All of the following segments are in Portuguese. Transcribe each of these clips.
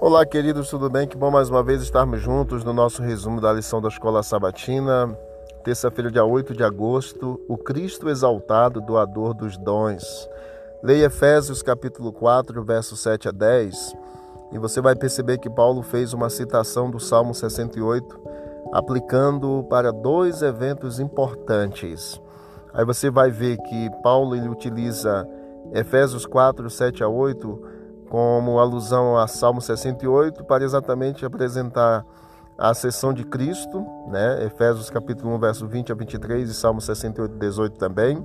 Olá, queridos, tudo bem? Que bom mais uma vez estarmos juntos no nosso resumo da lição da Escola Sabatina. Terça-feira, dia 8 de agosto, o Cristo exaltado, doador dos dons. Leia Efésios capítulo 4, versos 7 a 10, e você vai perceber que Paulo fez uma citação do Salmo 68, aplicando para dois eventos importantes. Aí você vai ver que Paulo ele utiliza Efésios 4, 7 a 8 como alusão a Salmo 68, para exatamente apresentar a sessão de Cristo, né? Efésios capítulo 1, verso 20 a 23 e Salmo 68, 18 também,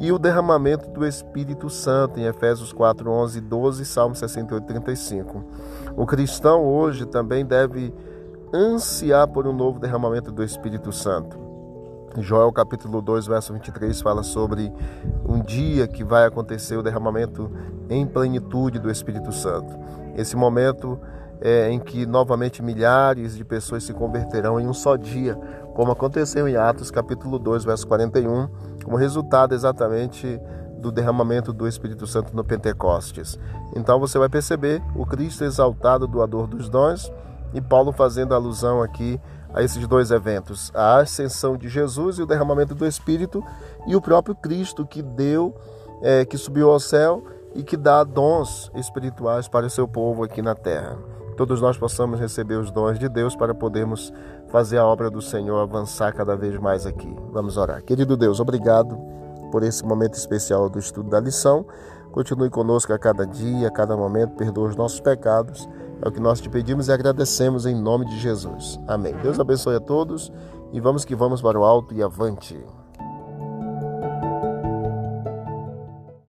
e o derramamento do Espírito Santo em Efésios 4, 11 e 12 Salmo 68, 35. O cristão hoje também deve ansiar por um novo derramamento do Espírito Santo. Joel capítulo 2, verso 23 fala sobre um dia que vai acontecer o derramamento em plenitude do Espírito Santo. Esse momento é em que novamente milhares de pessoas se converterão em um só dia, como aconteceu em Atos capítulo 2, verso 41, como resultado exatamente do derramamento do Espírito Santo no Pentecostes. Então você vai perceber o Cristo exaltado, doador dos dons, e Paulo fazendo alusão aqui a esses dois eventos: a ascensão de Jesus e o derramamento do Espírito, e o próprio Cristo que deu, é, que subiu ao céu e que dá dons espirituais para o seu povo aqui na terra. Todos nós possamos receber os dons de Deus para podermos fazer a obra do Senhor avançar cada vez mais aqui. Vamos orar. Querido Deus, obrigado por esse momento especial do estudo da lição. Continue conosco a cada dia, a cada momento, perdoa os nossos pecados é o que nós te pedimos e agradecemos em nome de Jesus. Amém. Deus abençoe a todos e vamos que vamos para o alto e avante.